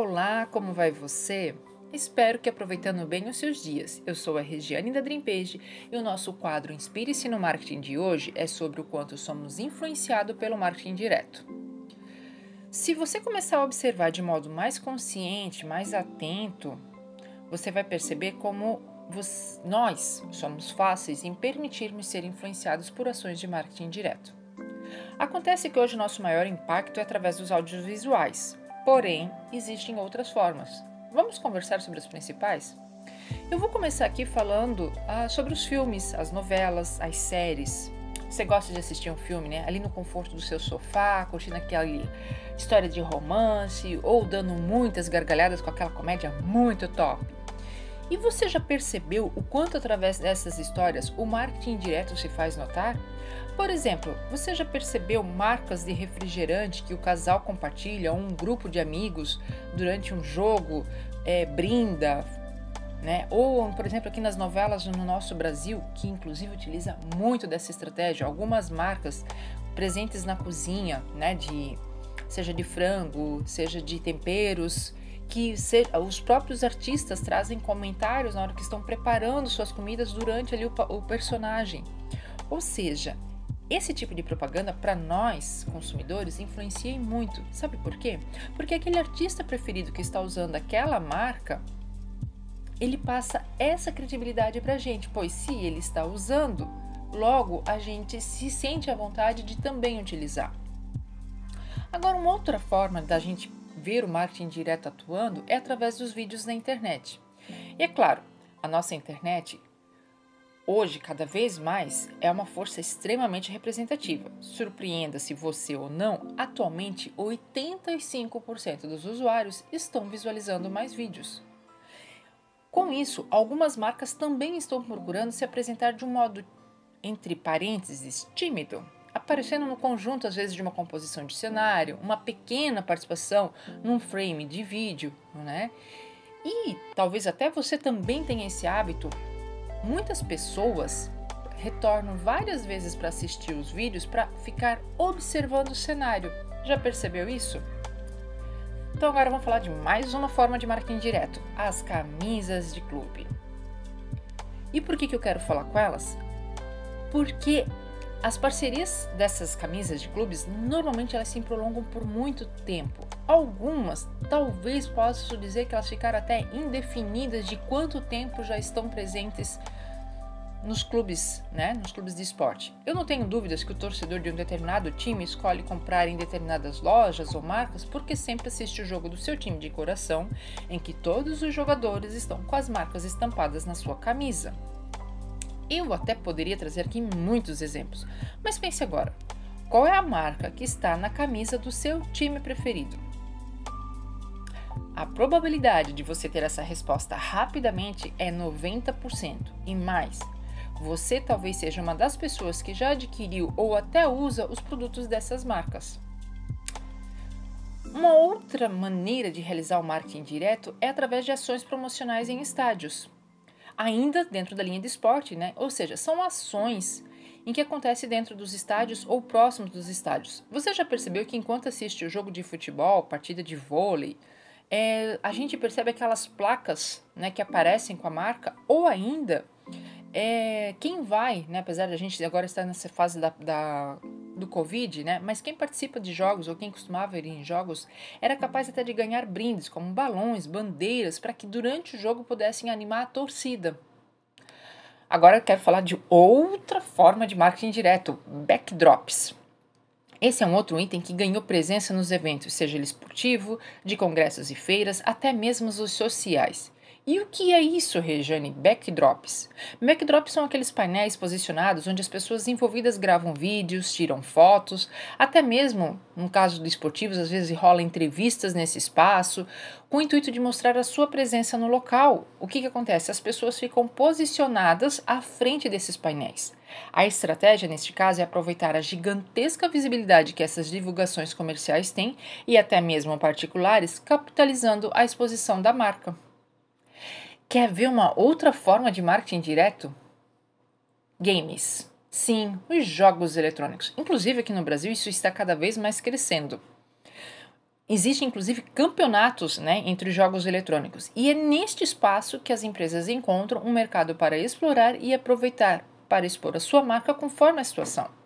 Olá, como vai você? Espero que aproveitando bem os seus dias. Eu sou a Regiane da Dreampage e o nosso quadro Inspire-se no Marketing de hoje é sobre o quanto somos influenciados pelo marketing direto. Se você começar a observar de modo mais consciente, mais atento, você vai perceber como nós somos fáceis em permitirmos ser influenciados por ações de marketing direto. Acontece que hoje nosso maior impacto é através dos audiovisuais, porém existem outras formas. Vamos conversar sobre as principais? Eu vou começar aqui falando ah, sobre os filmes, as novelas, as séries. Você gosta de assistir um filme, né? Ali no conforto do seu sofá, curtindo aquela história de romance ou dando muitas gargalhadas com aquela comédia muito top. E você já percebeu o quanto através dessas histórias o marketing direto se faz notar? Por exemplo, você já percebeu marcas de refrigerante que o casal compartilha ou um grupo de amigos durante um jogo é, brinda, né? Ou, por exemplo, aqui nas novelas no nosso Brasil, que inclusive utiliza muito dessa estratégia, algumas marcas presentes na cozinha, né? De seja de frango, seja de temperos, que se, os próprios artistas trazem comentários na hora que estão preparando suas comidas durante ali o, o personagem. Ou seja, esse tipo de propaganda para nós consumidores influencia muito. Sabe por quê? Porque aquele artista preferido que está usando aquela marca, ele passa essa credibilidade para a gente, pois se ele está usando, logo a gente se sente à vontade de também utilizar. Agora, uma outra forma da gente ver o marketing direto atuando é através dos vídeos na internet. E é claro, a nossa internet hoje, cada vez mais, é uma força extremamente representativa. Surpreenda-se você ou não, atualmente 85% dos usuários estão visualizando mais vídeos. Com isso, algumas marcas também estão procurando se apresentar de um modo, entre parênteses, tímido, aparecendo no conjunto, às vezes, de uma composição de cenário, uma pequena participação num frame de vídeo, né? E talvez até você também tenha esse hábito. Muitas pessoas retornam várias vezes para assistir os vídeos para ficar observando o cenário. Já percebeu isso? Então agora vamos falar de mais uma forma de marketing direto, as camisas de clube. E por que, que eu quero falar com elas? Porque as parcerias dessas camisas de clubes normalmente elas se prolongam por muito tempo. Algumas, talvez posso dizer que elas ficaram até indefinidas de quanto tempo já estão presentes nos clubes, né, nos clubes de esporte. Eu não tenho dúvidas que o torcedor de um determinado time escolhe comprar em determinadas lojas ou marcas porque sempre assiste o jogo do seu time de coração, em que todos os jogadores estão com as marcas estampadas na sua camisa. Eu até poderia trazer aqui muitos exemplos, mas pense agora: qual é a marca que está na camisa do seu time preferido? A probabilidade de você ter essa resposta rapidamente é 90% e mais. Você talvez seja uma das pessoas que já adquiriu ou até usa os produtos dessas marcas. Uma outra maneira de realizar o marketing direto é através de ações promocionais em estádios ainda dentro da linha de esporte, né? Ou seja, são ações em que acontece dentro dos estádios ou próximos dos estádios. Você já percebeu que enquanto assiste o jogo de futebol, partida de vôlei, é, a gente percebe aquelas placas né, que aparecem com a marca, ou ainda é, quem vai, né, apesar da gente agora estar nessa fase da, da, do Covid, né, mas quem participa de jogos ou quem costumava ir em jogos era capaz até de ganhar brindes, como balões, bandeiras, para que durante o jogo pudessem animar a torcida. Agora eu quero falar de outra forma de marketing direto, backdrops. Esse é um outro item que ganhou presença nos eventos, seja ele esportivo, de congressos e feiras, até mesmo os sociais. E o que é isso, Rejane? Backdrops. Backdrops são aqueles painéis posicionados onde as pessoas envolvidas gravam vídeos, tiram fotos, até mesmo, no caso de esportivos, às vezes rola entrevistas nesse espaço, com o intuito de mostrar a sua presença no local. O que, que acontece? As pessoas ficam posicionadas à frente desses painéis. A estratégia, neste caso, é aproveitar a gigantesca visibilidade que essas divulgações comerciais têm e até mesmo particulares, capitalizando a exposição da marca. Quer ver uma outra forma de marketing direto? Games. Sim, os jogos eletrônicos. Inclusive aqui no Brasil isso está cada vez mais crescendo. Existem inclusive campeonatos né, entre os jogos eletrônicos, e é neste espaço que as empresas encontram um mercado para explorar e aproveitar para expor a sua marca conforme a situação.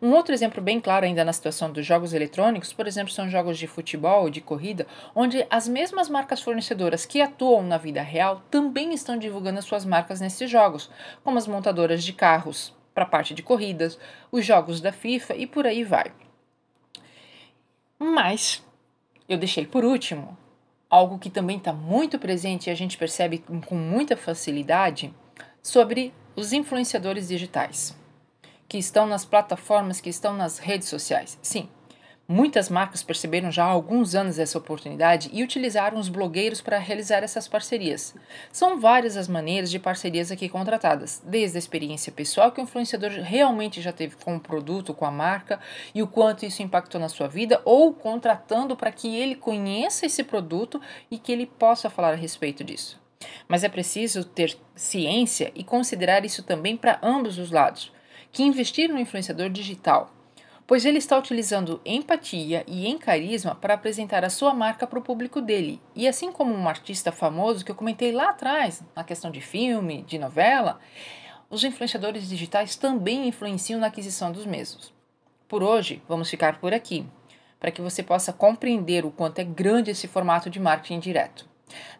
Um outro exemplo bem claro ainda na situação dos jogos eletrônicos, por exemplo, são jogos de futebol, de corrida, onde as mesmas marcas fornecedoras que atuam na vida real também estão divulgando as suas marcas nesses jogos, como as montadoras de carros para a parte de corridas, os jogos da FIFA e por aí vai. Mas eu deixei por último algo que também está muito presente e a gente percebe com muita facilidade sobre os influenciadores digitais, que estão nas plataformas, que estão nas redes sociais. Sim, Muitas marcas perceberam já há alguns anos essa oportunidade e utilizaram os blogueiros para realizar essas parcerias. São várias as maneiras de parcerias aqui contratadas, desde a experiência pessoal que o influenciador realmente já teve com o produto, com a marca e o quanto isso impactou na sua vida, ou contratando para que ele conheça esse produto e que ele possa falar a respeito disso. Mas é preciso ter ciência e considerar isso também para ambos os lados, que investir no influenciador digital pois ele está utilizando empatia e em carisma para apresentar a sua marca para o público dele. E assim como um artista famoso que eu comentei lá atrás, na questão de filme, de novela, os influenciadores digitais também influenciam na aquisição dos mesmos. Por hoje, vamos ficar por aqui, para que você possa compreender o quanto é grande esse formato de marketing direto.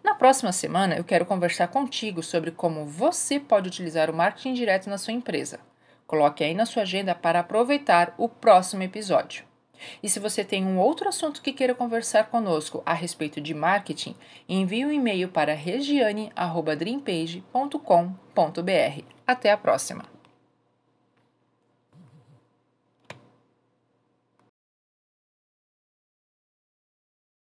Na próxima semana, eu quero conversar contigo sobre como você pode utilizar o marketing direto na sua empresa. Coloque aí na sua agenda para aproveitar o próximo episódio. E se você tem um outro assunto que queira conversar conosco a respeito de marketing, envie um e-mail para regiane.dreampage.com.br. Até a próxima!